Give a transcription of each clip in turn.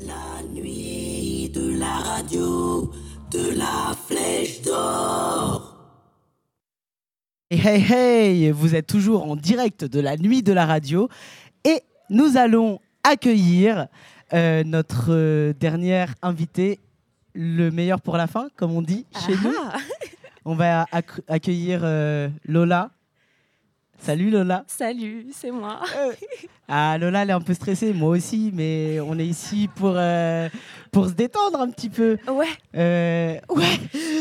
La nuit de la radio, de la flèche d'or. Hey hey hey, vous êtes toujours en direct de la nuit de la radio et nous allons accueillir euh, notre euh, dernière invitée, le meilleur pour la fin, comme on dit chez nous. Ah, On va acc- accueillir euh, Lola. Salut Lola. Salut, c'est moi. Ah Lola, elle est un peu stressée, moi aussi, mais on est ici pour, euh, pour se détendre un petit peu. Ouais, Euh, ouais.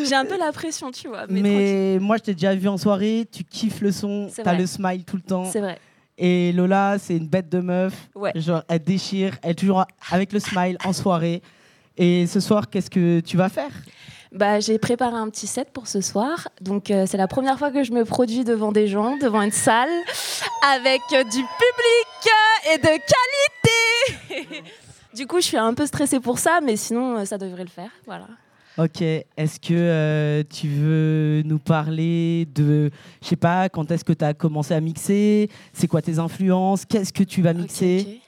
j'ai un peu la pression, tu vois. Mais, Mais, moi, je t'ai déjà vu en soirée, tu kiffes le son, t'as le smile tout le temps. c'est vrai. Et Lola, c'est une bête de meuf. Ouais. Genre, elle déchire, elle est toujours avec le smile en soirée. Et ce soir, qu'est-ce que tu vas faire? Bah, j'ai préparé un petit set pour ce soir. Donc, euh, c'est la première fois que je me produis devant des gens, devant une salle, avec euh, du public euh, et de qualité. du coup, je suis un peu stressée pour ça, mais sinon, ça devrait le faire. Voilà. Ok, est-ce que euh, tu veux nous parler de, je sais pas, quand est-ce que tu as commencé à mixer? C'est quoi tes influences? Qu'est-ce que tu vas mixer?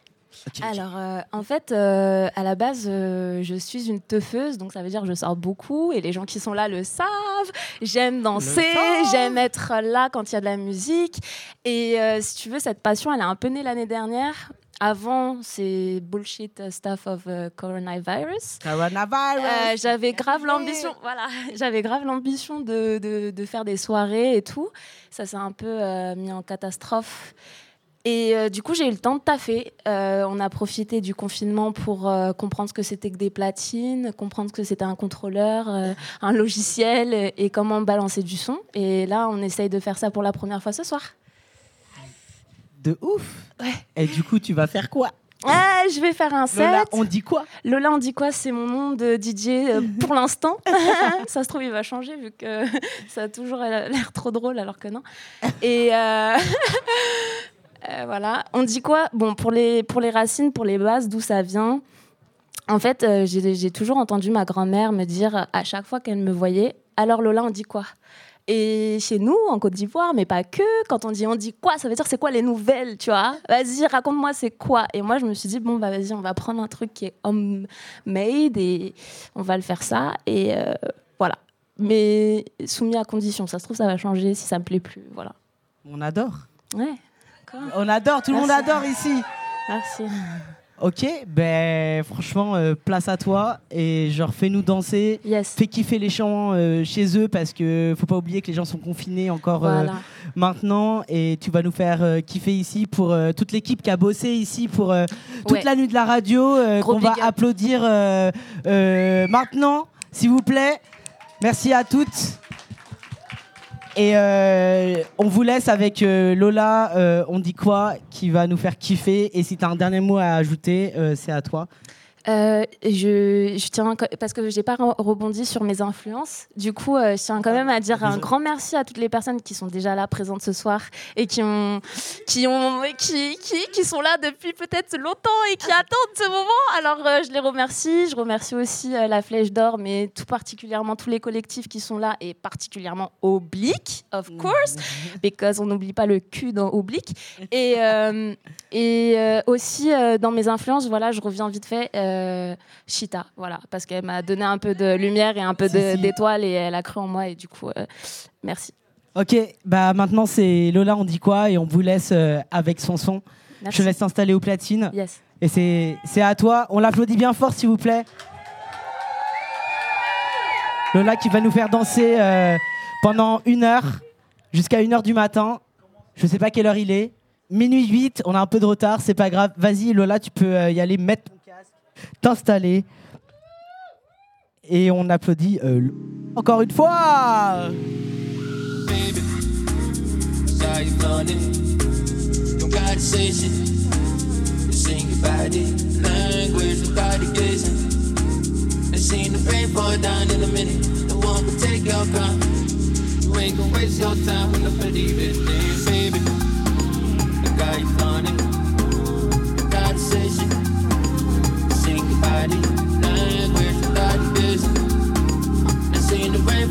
Alors, euh, en fait, euh, à la base, euh, je suis une teufeuse, donc ça veut dire que je sors beaucoup et les gens qui sont là le savent. J'aime danser, j'aime être là quand il y a de la musique. Et si tu veux, cette passion, elle est un peu née l'année dernière. Avant, c'est bullshit stuff of uh, coronavirus. Coronavirus j'avais grave l'ambition, voilà, j'avais grave l'ambition de, de, de faire des soirées et tout. Ça s'est un peu mis en catastrophe. Et euh, du coup, j'ai eu le temps de taffer. Euh, on a profité du confinement pour euh, comprendre ce que c'était que des platines, comprendre ce que c'était un contrôleur, un logiciel et comment balancer du son. Et là, on essaye de faire ça pour la première fois ce soir. De ouf Ouais. Et du coup, tu vas faire quoi? Ah, je vais faire un set. Lola, on dit quoi? Lola, on dit quoi? C'est mon nom de DJ pour l'instant. ça se trouve, il va changer vu que ça a toujours l'air trop drôle alors que non. Et euh, voilà. On dit quoi? Bon, pour les, pour les racines, pour les bases, d'où ça vient? En fait, euh, j'ai j'ai toujours entendu ma grand-mère me dire à chaque fois qu'elle me voyait Alors Lola, on dit quoi? Et chez nous, en Côte d'Ivoire, mais pas que, quand on dit on dit quoi, ça veut dire c'est quoi les nouvelles, tu vois? Vas-y, raconte-moi c'est quoi? Et moi, je me suis dit, bon, bah vas-y, on va prendre un truc qui est homemade et on va le faire ça. Et euh, voilà. Mais soumis à condition. Ça se trouve, ça va changer si ça me plaît plus. Voilà. On adore. Ouais. D'accord. On adore, tout le monde adore ici. Merci. Ok, ben franchement, euh, place à toi et genre fais-nous danser. Yes. Fais kiffer les chants euh, chez eux parce que faut pas oublier que les gens sont confinés encore euh, maintenant et tu vas nous faire euh, kiffer ici pour toute l'équipe qui a bossé ici pour toute Ouais. la nuit de la radio qu'on va up. applaudir maintenant, s'il vous plaît. Merci à toutes. Et euh, on vous laisse avec euh, Lola, euh, on dit quoi, qui va nous faire kiffer. Et si tu as un dernier mot à ajouter, c'est à toi. Euh, je, je tiens parce que j'ai pas re- rebondi sur mes influences. Du coup, euh, je tiens quand même à dire un grand merci à toutes les personnes qui sont déjà là présentes ce soir et qui ont, qui ont, qui, qui, qui sont là depuis peut-être longtemps et qui attendent ce moment. Alors, euh, je les remercie. Je remercie aussi euh, la Flèche d'Or, mais tout particulièrement tous les collectifs qui sont là et particulièrement Oblique, of course, because on n'oublie pas le cul dans Oblique. Et, et aussi, dans mes influences, voilà, je reviens vite fait, euh, Chita, voilà, parce qu'elle m'a donné un peu de lumière et un peu d'étoiles et elle a cru en moi et du coup, euh, merci. Ok, bah maintenant c'est Lola, on dit quoi Et on vous laisse euh, avec son son. merci. Je te laisse t'installer aux platines. Yes. Et c'est à toi. On l'applaudit bien fort, s'il vous plaît. Lola qui va nous faire danser euh, pendant une heure, jusqu'à une heure du matin. Je sais pas quelle heure il est. Minuit 8, on a un peu de retard, c'est pas grave. Vas-y, Lola, tu peux y aller, mettre t'installer. Et on applaudit euh, encore une fois. Baby.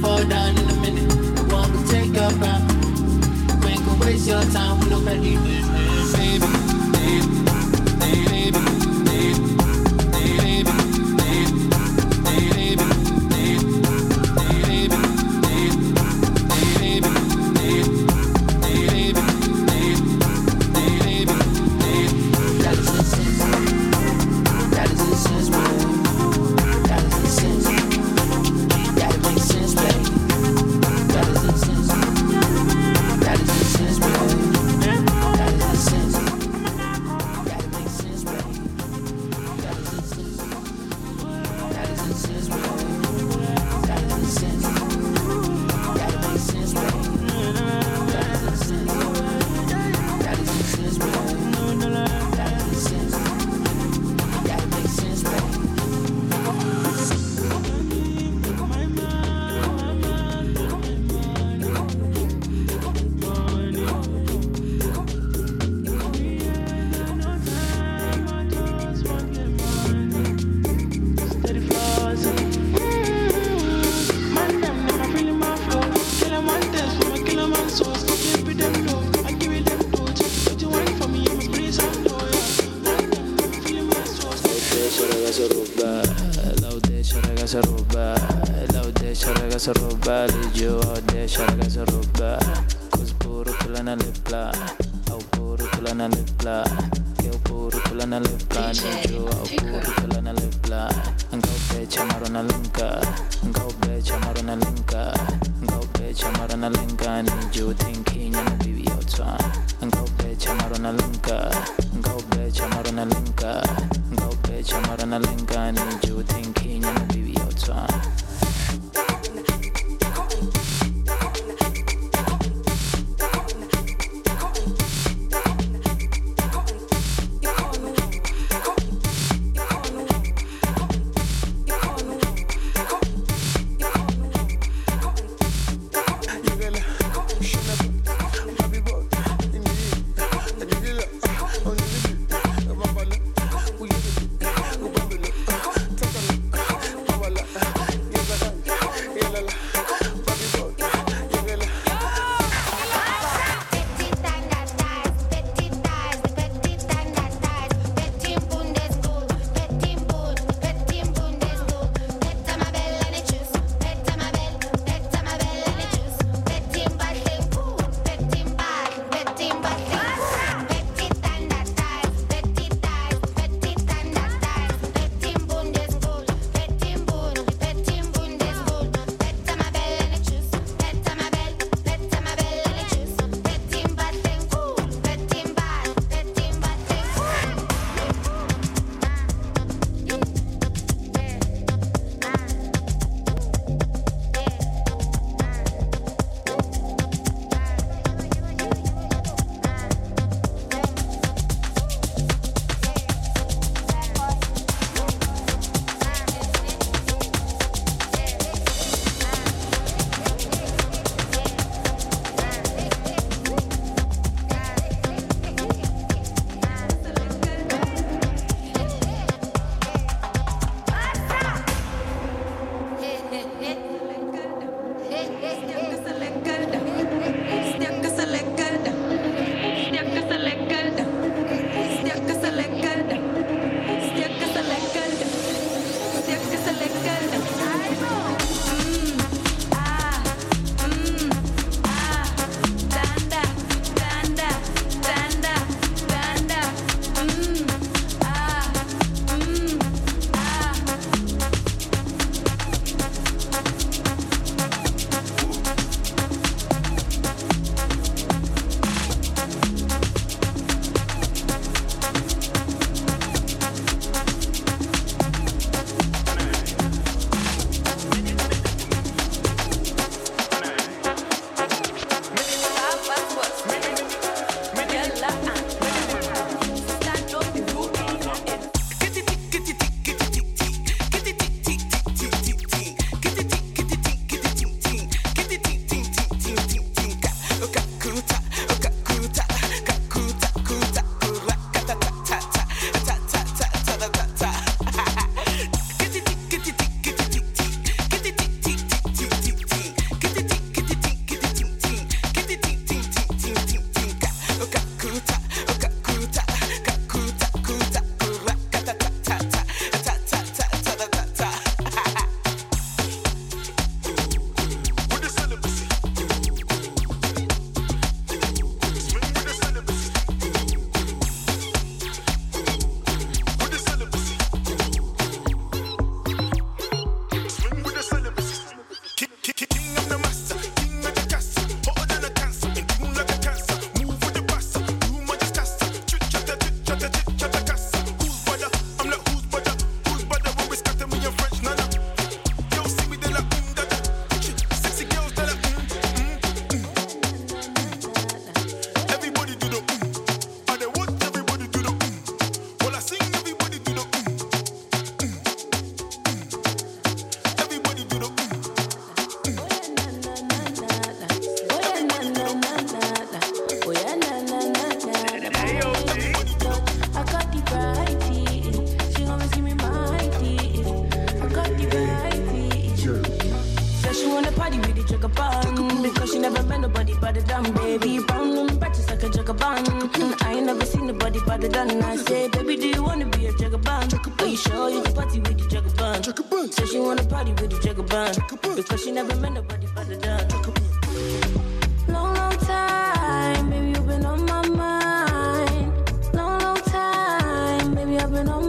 Fall down in a minute. The one will take crown. You ain't gonna waste your time with nobody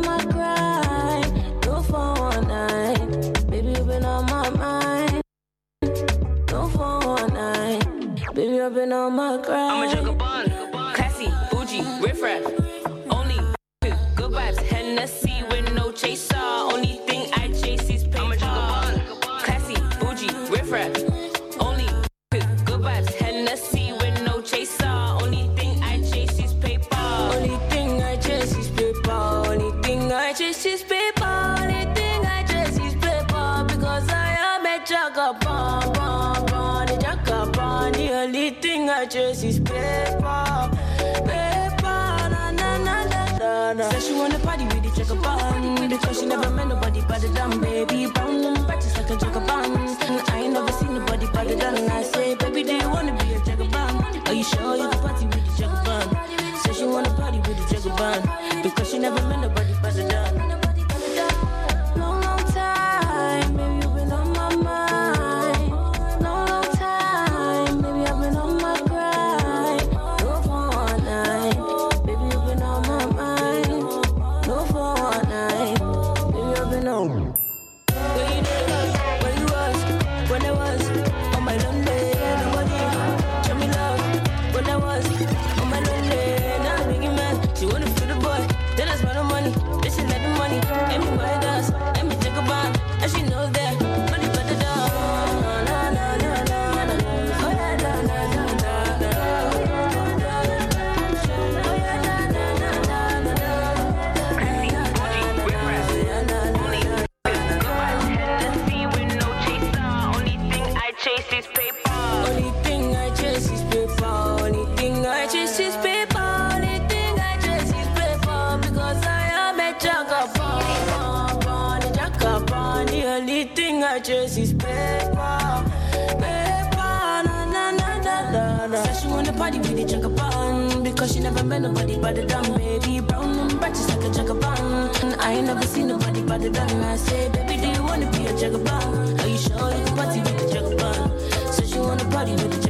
my grind. For one night. Baby, you've been on my mind. For one night. Baby, you've been on my grind. I'm a. Classy, bougie, riffraff. Only good vibes. Hennessy, when face is paper, paper, na na na na na. Said she wanna party with the checker bun, because she never met nobody but the damn baby. purchase paper, paper, na na na na na na. Said she wanna party with the chugga bun because she never met nobody but the dumb baby. Brown and bright just like a chugga bun. and I ain't never seen nobody but the dumb. I say, baby, do you wanna be a chugga bun? Are you sure you can party with the chugga bun? Said she wanna party with the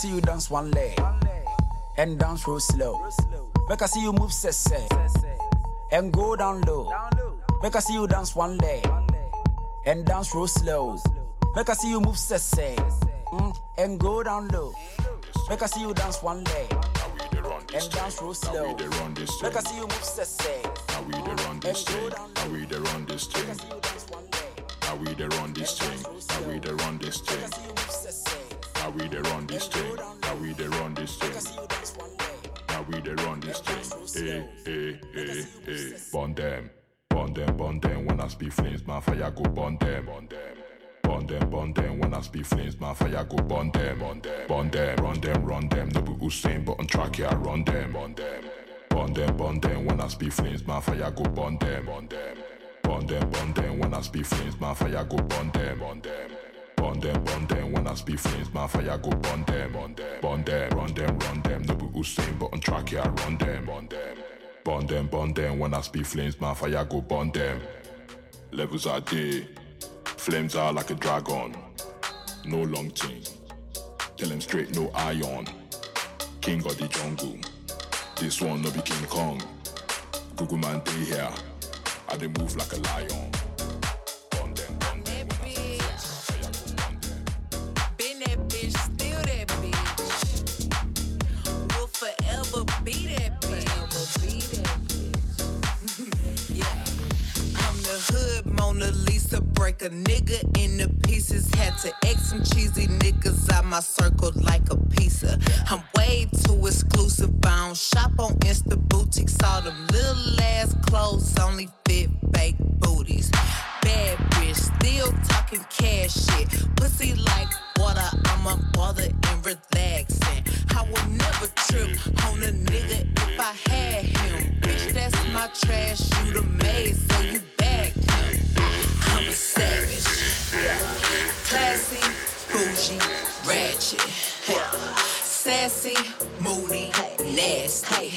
see you dance one leg. And dance real slow. Make I see you move sese. And go down low. Make I see you dance one leg. And dance real slow. Make I see you move sese. Mm, and go down low. Make I see you dance one leg. And dance real slow. Make I see you move sese. Now we dey run this thing. Now we dey run this thing. Now we dey run this thing. Now we dey run this thing. Now we dey run this thing. Now we dey run this thing. Now we dey run this thing. Eh, eh, eh, eh. Burn them, burn them, burn them. When I speak flames, my fire go burn them. Burn them. Burn them, burn them. When I speak flames, my fire go burn them. Burn them, burn them, run them, run them. No be Usain, but on track here, run them. Burn them, burn them, burn them. When I speak flames, my fire go burn them. Burn them, burn them, burn them. When I speak flames, my fire go burn them. Burn them. Burn them, burn them, when I speak flames, my fire go burn them, burn them, burn them, run them, run them, no be Usain, but on track, yeah, I run them, burn them, burn them, burn them, when I speak flames, my fire go burn them. Levels are there, flames are like a dragon, no long thing, tell them straight, no iron, king of the jungle, this one no be King Kong, Google man day here, I dey move like a lion. Lisa, break a nigga into pieces. Had to X some cheesy niggas out my circle like a pizza. I'm way too exclusive. I don't shop on Insta boutiques. All them little ass clothes only fit fake booties. Bad bitch, still talking cash shit. Pussy like water, I'm a bother and relaxing. I would never trip on a nigga if I had him. Bitch, that's my trash. You the maid, so you savage. Classy, bougie, ratchet. Sassy, moody, nasty.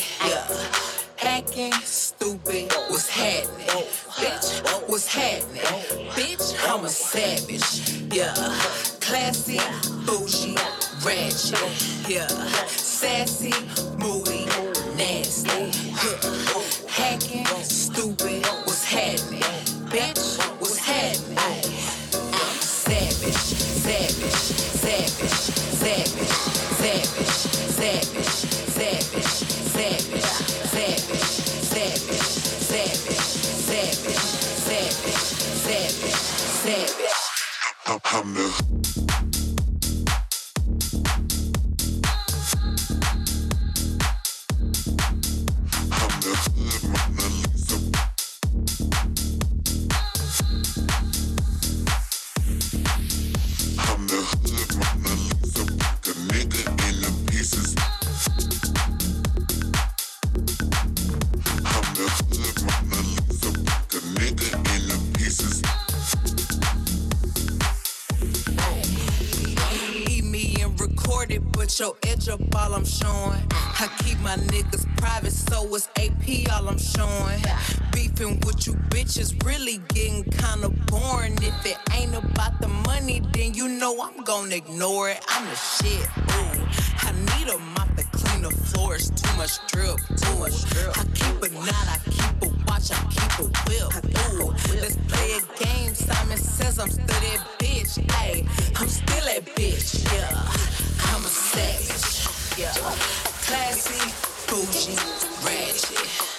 that bitch. Ayy, I'm still that bitch. Yeah, I'm a savage. Yeah, classy, bougie, ratchet.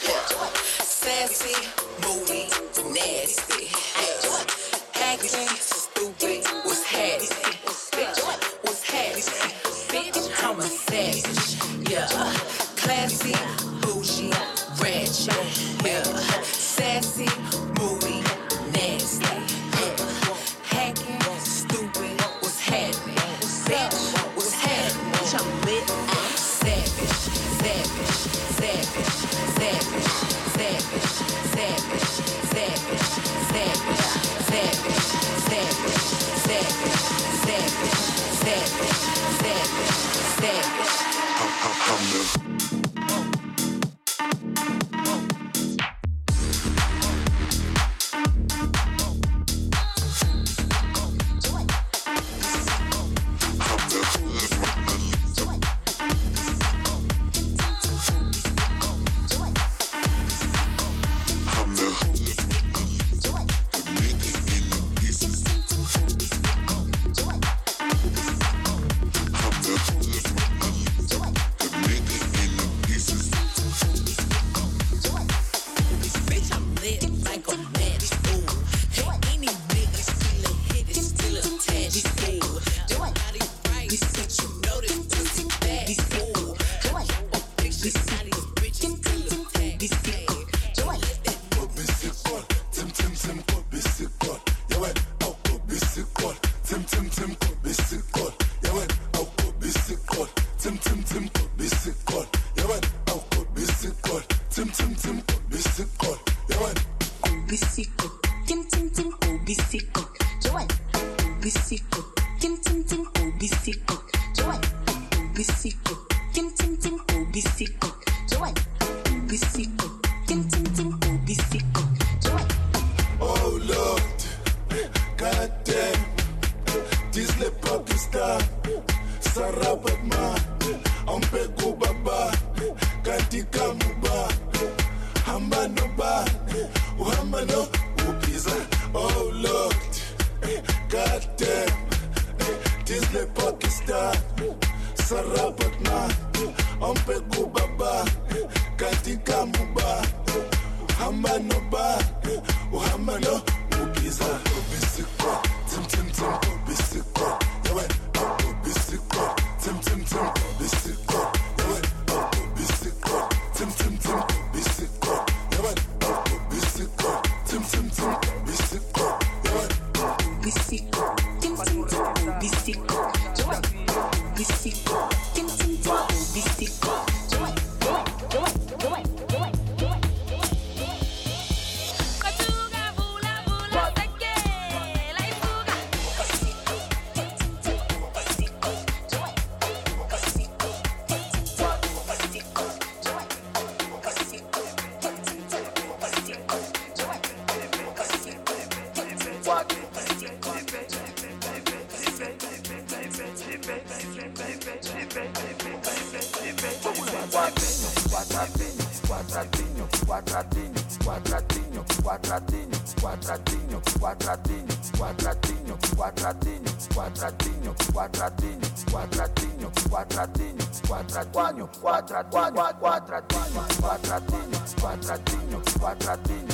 Quadratinho, quadratinho, quadradinho, quadradinho, quadratinho, quadratinho, quadratinho.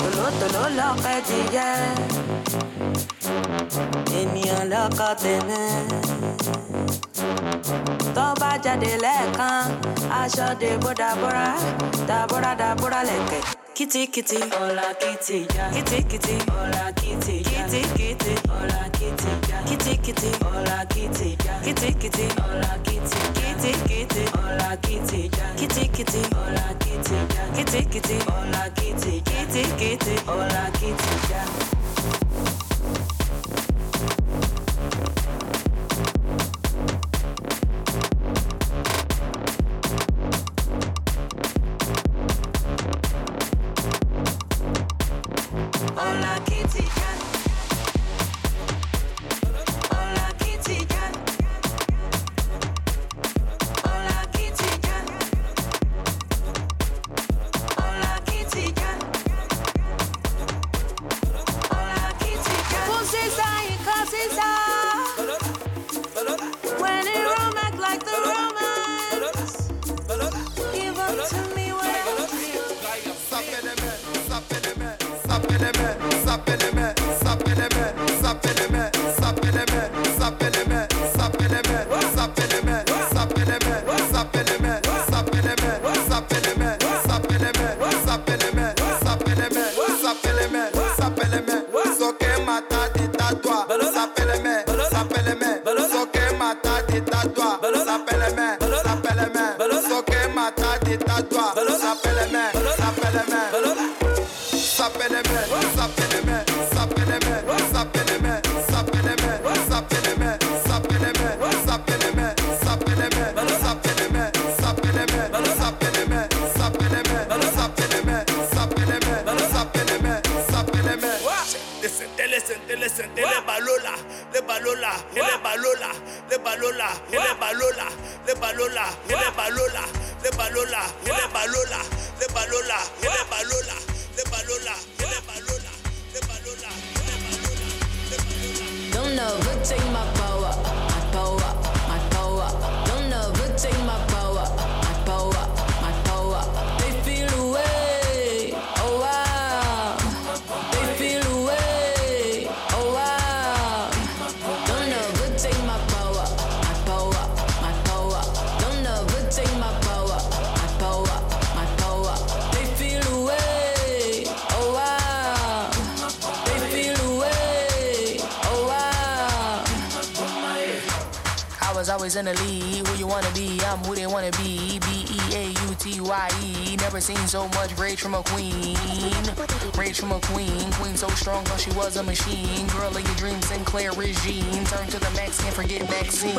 tòlótòló lọ́kẹ́ ti jẹ́ ènìyàn lọ́kọ tèmi tó bá jáde lẹ́ẹ̀kan aṣọ dàbóra dàbóra lẹ̀kẹ̀ kitty kitty hola kitty yeah. kitty kitty hola kitty yeah. kitty kitty hola kitty yeah. kitty kitty hola kitty yeah. kitty kitty hola kitty kitty kitty hola kitty yeah. kitty kitty hola kitty yeah. kitty kitty hola kitty kitty kitty hola kitty yeah. she was a machine. Girl of your dreams, Sinclair regime. Turn to the max, can't forget vaccine.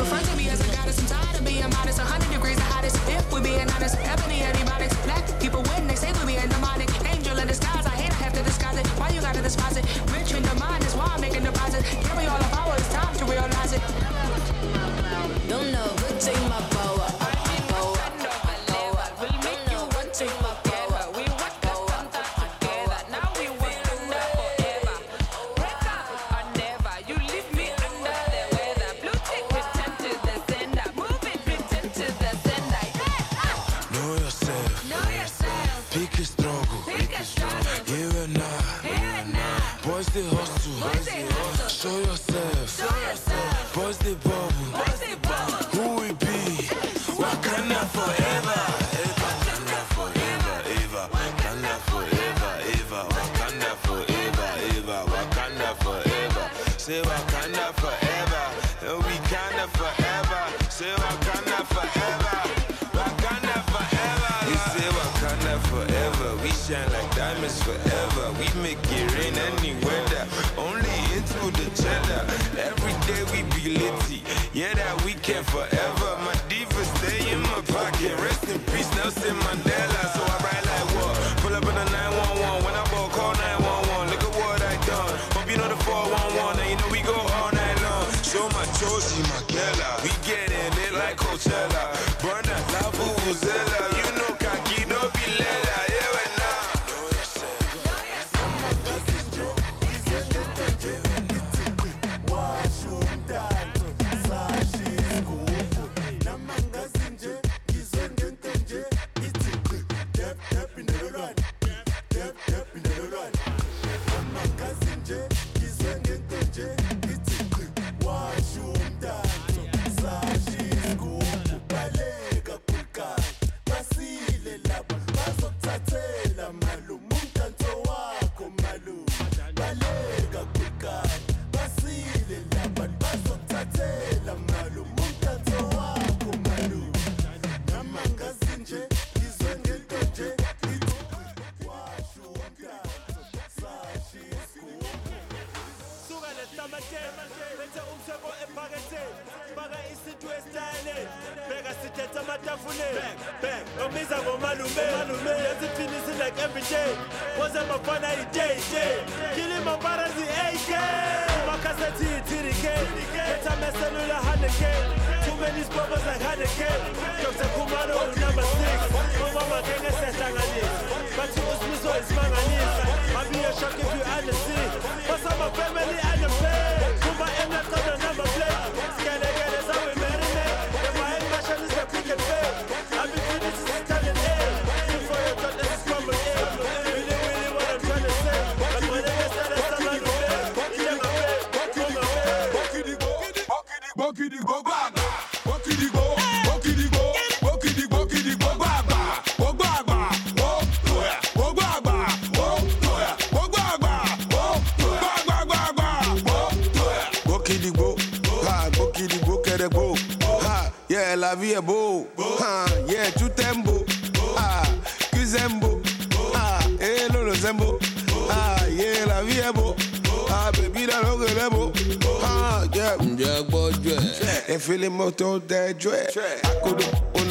Moto dead, yeah, akodo,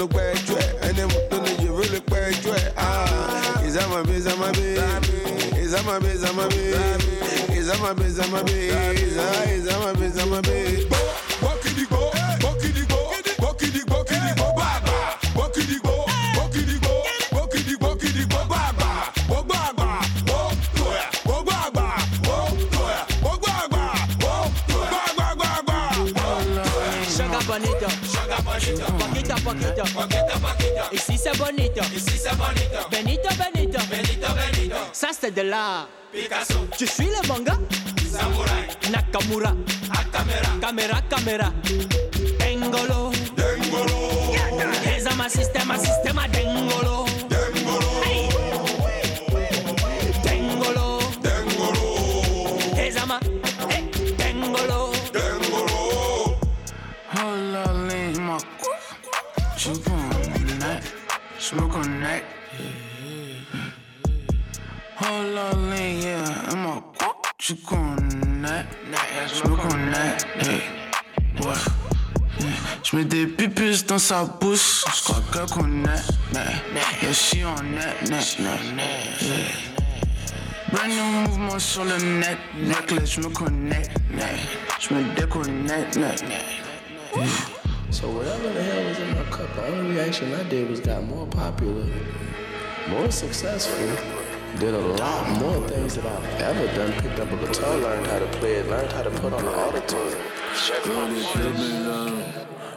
gbe, yeah, and then moto ne je veux le gbe, yeah, ah, is that my baby, is c'est bonito, Benito, Benito, Benito Benito, ça c'est de l'art. Picasso, Je suis le manga, samurai, Nakamura, Akamera, caméra, caméra, Dengolo, Dengolo, dans sa bouche, je crois qu'elle connaît. Yeah, she on that, net, net, yeah. Brand new mouvement sur le net, necklace, je me connecte, net. Je me déconnecte, net, net. So whatever the hell was in my cup, the only reaction I did was got more popular, more successful, did a lot more things that I've ever done. Picked up a guitar, learned how to play it, learned how to put on the auto-tune.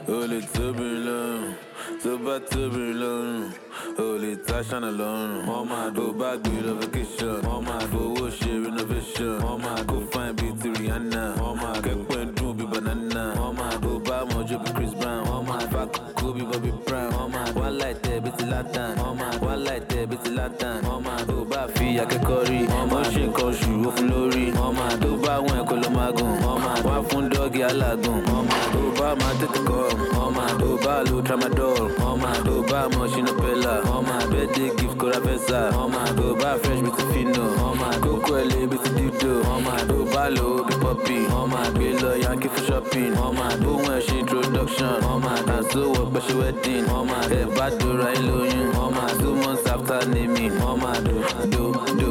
Holy turbulent, tó bá turbulent, holy tashan alone. Wọ́n máa tó bá gbé lọ vacation, wọ́n máa fowó ṣe renovation, wọ́n máa kó fine bíi ti Rihanna, wọ́n akẹ́kọ̀ọ́ rí, máa ṣe nǹkan oṣù ó fún lórí, tó bá wọn ẹ̀kọ́ ló máa gùn, wá fún dọ́ọ̀gì alágùn, tó bá máa tètè kọ́, tó bá lo tramadol, tó bá mọ̀ máa birthday gift kóra fẹ́sà, tó bá fresh bíi ti fino, kókó ẹ̀ lé bíi ti dídò, tó bá lo bí pọ́pì, gbé lọ yankee fún shopping, wọn ẹ̀ ṣe introduction, so wọ pẹ̀ṣẹ̀ wedding, tẹ̀ bá dora ẹ̀ lóyún, two months after naming, do do do,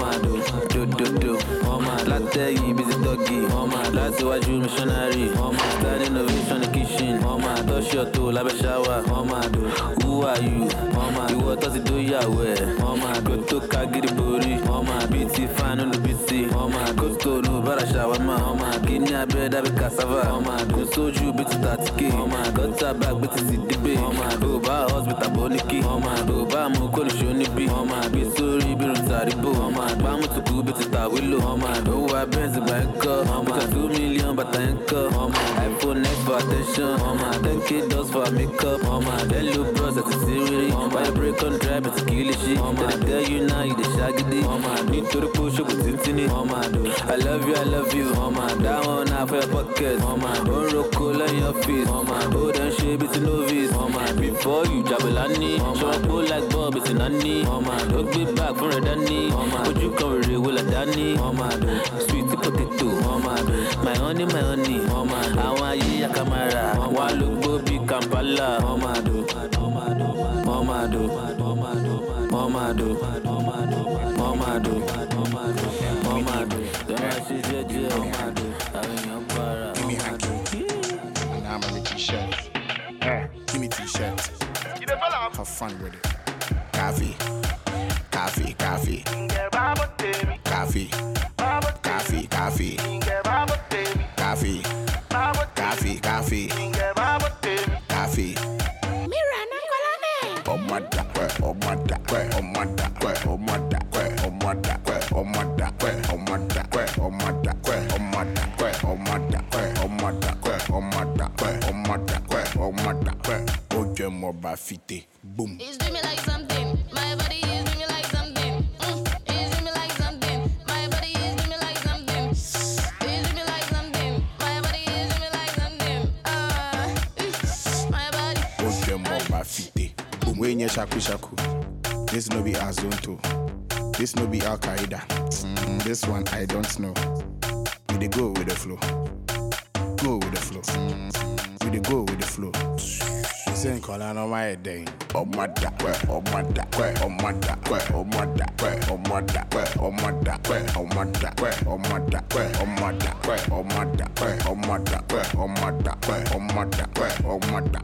máa do do do do, wọ́n máa látẹ̀yìn bíi ti wọ́n máa láti wájú missionary, máa start innovation the kitchen, wọ́n máa tọ́ṣì ọ̀tọ̀ lábẹ́ ṣáwà, máa do who are you, máa ìwọ tó ti dóyàwó ẹ̀, máa kó tó ká gidi borí, wọ́n máa bí ti fáánù ló bí ti, wọ́n máa kó tó ló bára ṣàwámà, kí ní abẹ́rẹ́ dábì cassava, wọ́n máa sójú bí ti tàtíkè, wọ́n máa gọ́tà bá gbé ti sì wọ́n máa tó bá hospital bọ́ ní kí, máa tó bá mú kólùṣó níbí, wọ́n máa gbé sórí bí irun tàríbò, wọ́n máa gbá mùtùkú bí ti tàwílò, wọ́n máa tó wá bẹ́ẹ̀nsì gbà ń kọ́, máa two million bàtà ń kọ́, máa iphone x for attention, máa ten k for makeup, àti kì í lè you now you i love you i love you, on half a pocket. Mama, don't roll on your face. Oh my, do them shit, it's Oh my, before you double on me, jabulani. Mama, pull like Bob, it's nanny. my, don't be back for a danny. Oh my, would you cover it with a danny? Oh my, do, sweet potato. Oh my do, my honey, my honey. Oh my, I want you, a camera. Oh my, look, Bobby Kampala. my, do. oh my, do. oh my, do. oh my, do. oh my, do. oh my, do. oh my, do. Mama, do. Mama, do. Mama, do. Mama, do. Give me hanky. And I'm a t-shirt. Eh, give me t-shirt. Have fun with it. Coffee. Coffee, coffee. Coffee. Coffee, coffee. Coffee. Coffee, coffee. Coffee. Oh my da, oh my da, oh my da, oh my da, oh fite, boom. One them on my feet. Eh. Boom. We nye shaku shaku. This no be Azonto. This no be Al Qaeda. Mm, this one I don't know. We dey go with the flow. Go with the flow. We dey go with the flow. You say nkola no my day. Oh my da, oh my da, oh my da, oh my da, oh my da, oh my da, oh my da, oh my da, oh my da, oh my da, oh my da, oh my da, oh my da, oh my da.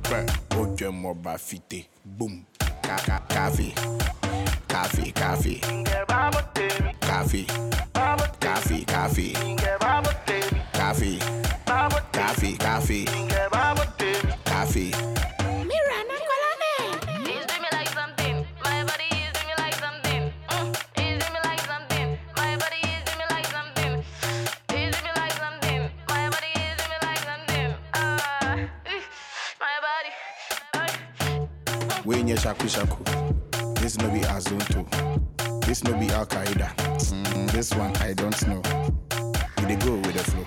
Oje mo ba fite, boom. Ka ka coffee, coffee, coffee, coffee, coffee, coffee, coffee, coffee, coffee, coffee. Nye shaku shaku. This no be Azonto. This no be Al Qaeda. Mm, this one I don't know. We dey go with the flow.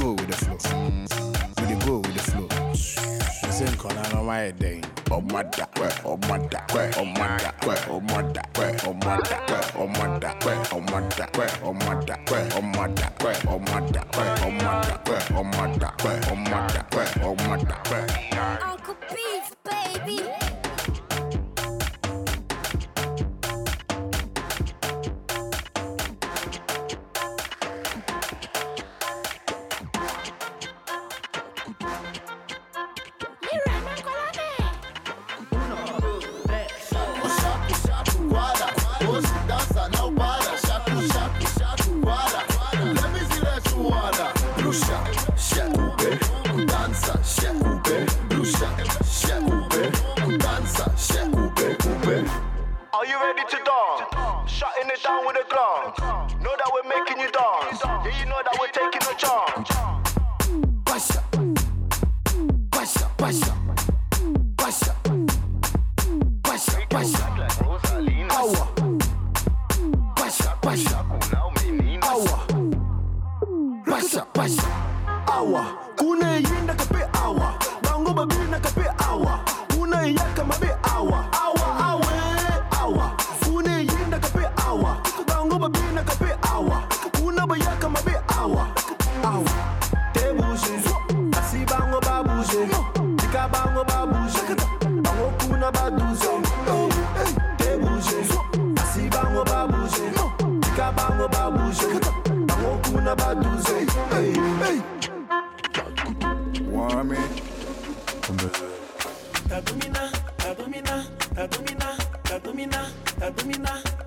Go with the flow. Mm, we dey go with the flow. You say nkola no my day. Oh my da, oh my da, oh my da, oh my da, oh my da, oh my da, oh my da, oh my da, oh my da, oh my da, oh my ready to dance? Shutting it down with a glance. Know that we're making you dance. Yeah, you know that we're taking a chance.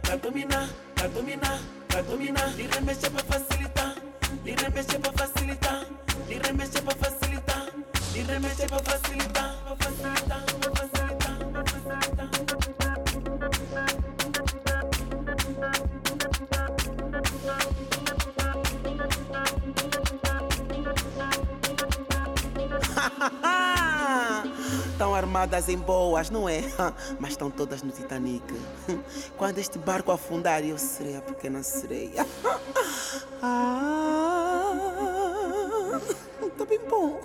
Katumina, Katumina, Katumina, nirembeshe facilita, nirembeshe facilita, nirembeshe facilita, nirembeshe facilita, facilita, facilita, facilita. Ha ha ha! Estão armadas em boas, não é? Mas estão todas no Titanic. Quando este barco afundar, eu serei a pequena sereia. Ah, tá bem bom.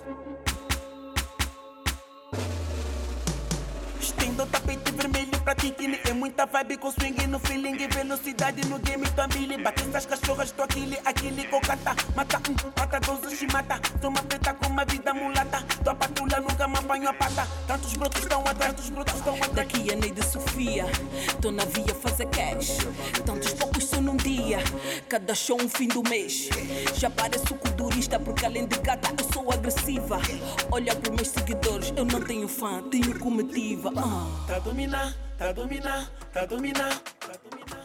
Kikini É muita vibe com swing no feeling e Velocidade no game, tua mili Bate essas cachorras, tô aquele, aquele Cocata, mata um, mata doze, te mata Sou uma preta com uma vida mulata Tua patrulha nunca mapa apanho a pata. Tantos brotos estão atrás, tantos brotos estão atrás. Daqui a Neide Sofia, tô na via fazer cash. Tantos poucos são num dia, cada show um fim do mês. Já pareço culturista porque além de gata eu sou agressiva. Olha para meus seguidores, eu não tenho fã, tenho comitiva. Ah. Tá pra dominar, pra dominar, pra dominar.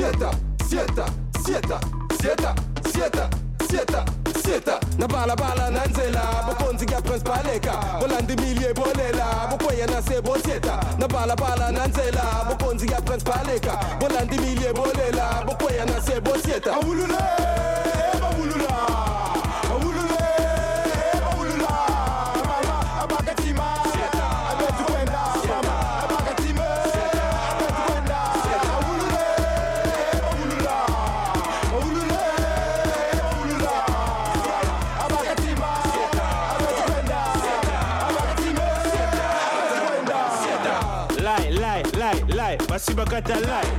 Сета, сета, сета, сета, сета, сета, сета. Nabala bala nanzela Bokonzi ya prince baleka Bolandi milie bolela Bokweye nase boseta Nabala bala nanzela Bokonzi ya prince baleka Bolandi milie bolela Bokweye nase boseta Awulule bakata lie.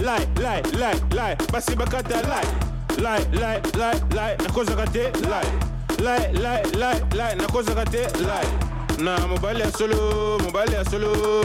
Lie, lie, lie, lie, basi bakata lie. Lie, lie, lie, lie, nakoza kate lie. Lie, lie, lie, lie, nakoza kate lie. Na mobali solo, mobali ya solo.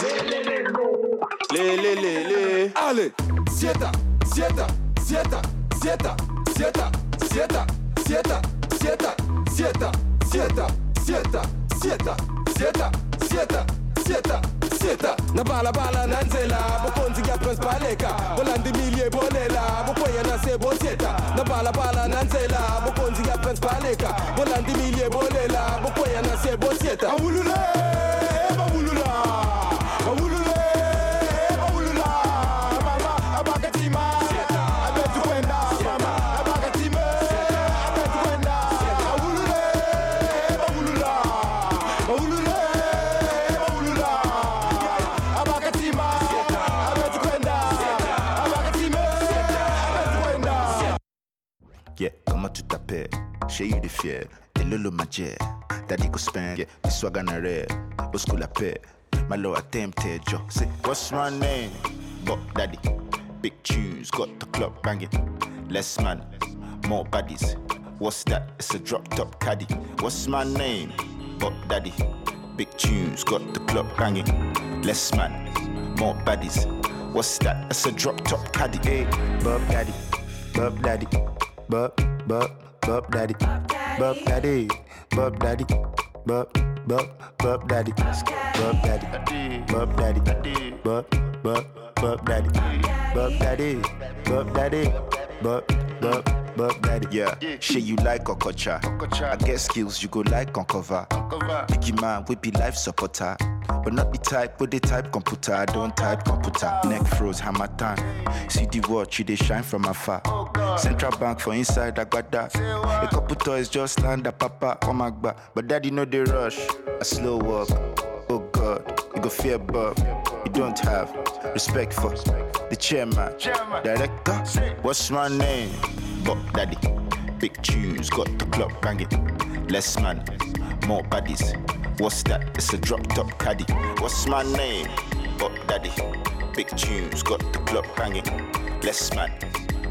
le, le, le, le. Le, le, le, le. Le, le, le, le. Allez, sieta, sieta, sieta, sieta, sieta, sieta, sieta, sieta, sieta, sieta, sieta, sieta, sieta, sieta, sieta, sieta. Na bala bala nanzela, bokonzi ya prince baleka, bolandi milie bolela, bokwenya na sebo sieta. Na bala bala nanzela, bokonzi ya prince baleka, bolandi milie bolela, bokwenya na sebo sieta. Awulule, Fier, majer. Daddy go yeah, the swagger na rare. Au school la paix, my yo. Eh, Say, what's my name? But daddy, big tunes, got the club banging. Less man, more baddies. What's that? It's a drop top caddy. What's my name? But daddy, big tunes, got the club banging. Less man, more baddies. What's that? It's a drop top caddy. Eh, hey, Bob daddy, bub daddy, bub, Bob, Bob daddy, Bob daddy, bub daddy, bub daddy, bub bub bub daddy, bub daddy, bub daddy, bub bub bub daddy, bub daddy, bub daddy, bub bub. Daddy. Yeah, shit you like Okocha. I get skills you go like on cover. Biggie man, we be life supporter. But not the type, but the type computer. I don't type computer. Neck froze, hammer time. See the watch, you they shine from afar. Central bank for inside, I got that. A couple toys just land a papa, oh my god. But daddy know the rush. A slow walk. Oh god, you go fear Bob. You don't have respect for the chairman, director. What's my name? Pop daddy, big tunes, got the club banging. Less man, more baddies. What's that? It's a drop top caddy. What's my name? Pop daddy, big tunes, got the club banging. Less man,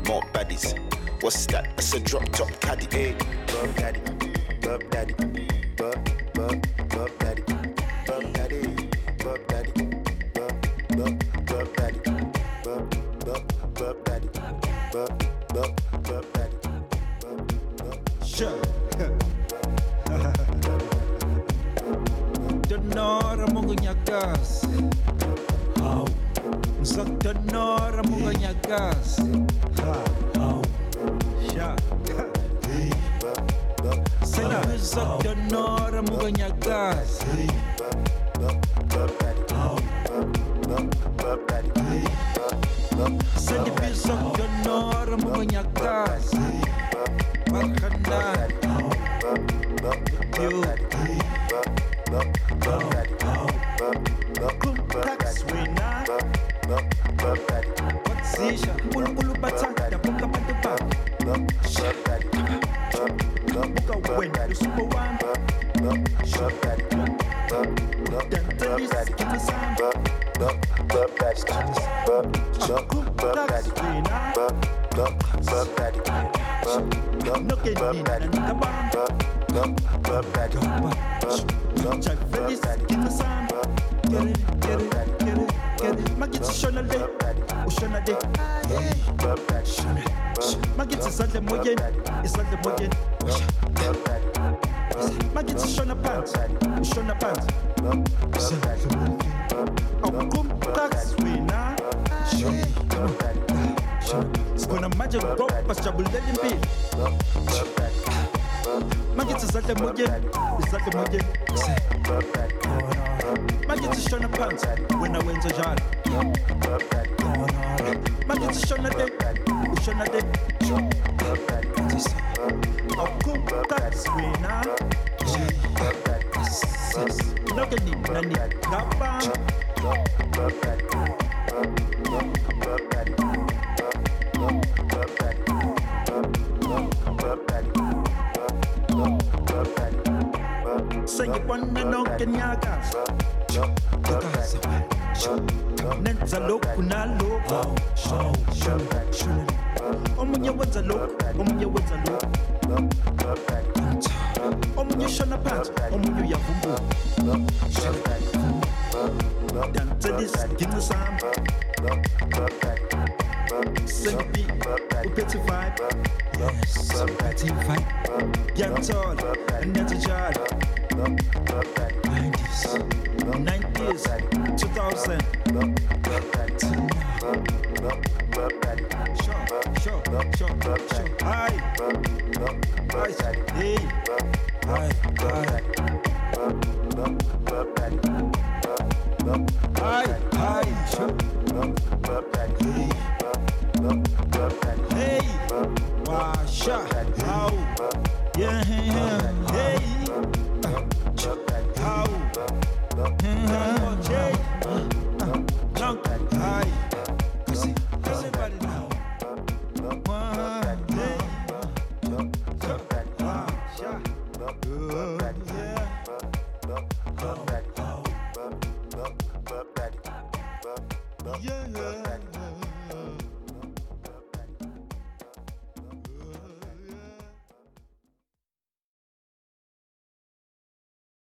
more baddies. What's that? It's a drop top caddy. Hey, Bob daddy, Bob daddy, Bob, Bob, Bob daddy, Bob daddy, Bob daddy, Bob, Bob, Bob daddy, Bob, Bob, Bob daddy, Bob. future. Tenora munganyagas. How? Zatenora munganyagas. How? Yeah. Sena. How? Ushana dem, ushana dem. Akuta swina. Nokeni nani gaba. Say you wanna know Kenyaga. Chukaza, chukaza nenzalokhu kunalokho omunye wenza lokhu omunye wenza lokhu. Omunye ushona phansi omunye uyavumbula. Danselisa ginci sami. Sengibi uphethe ivibe yes, uphethe ivibe ngiyakuthola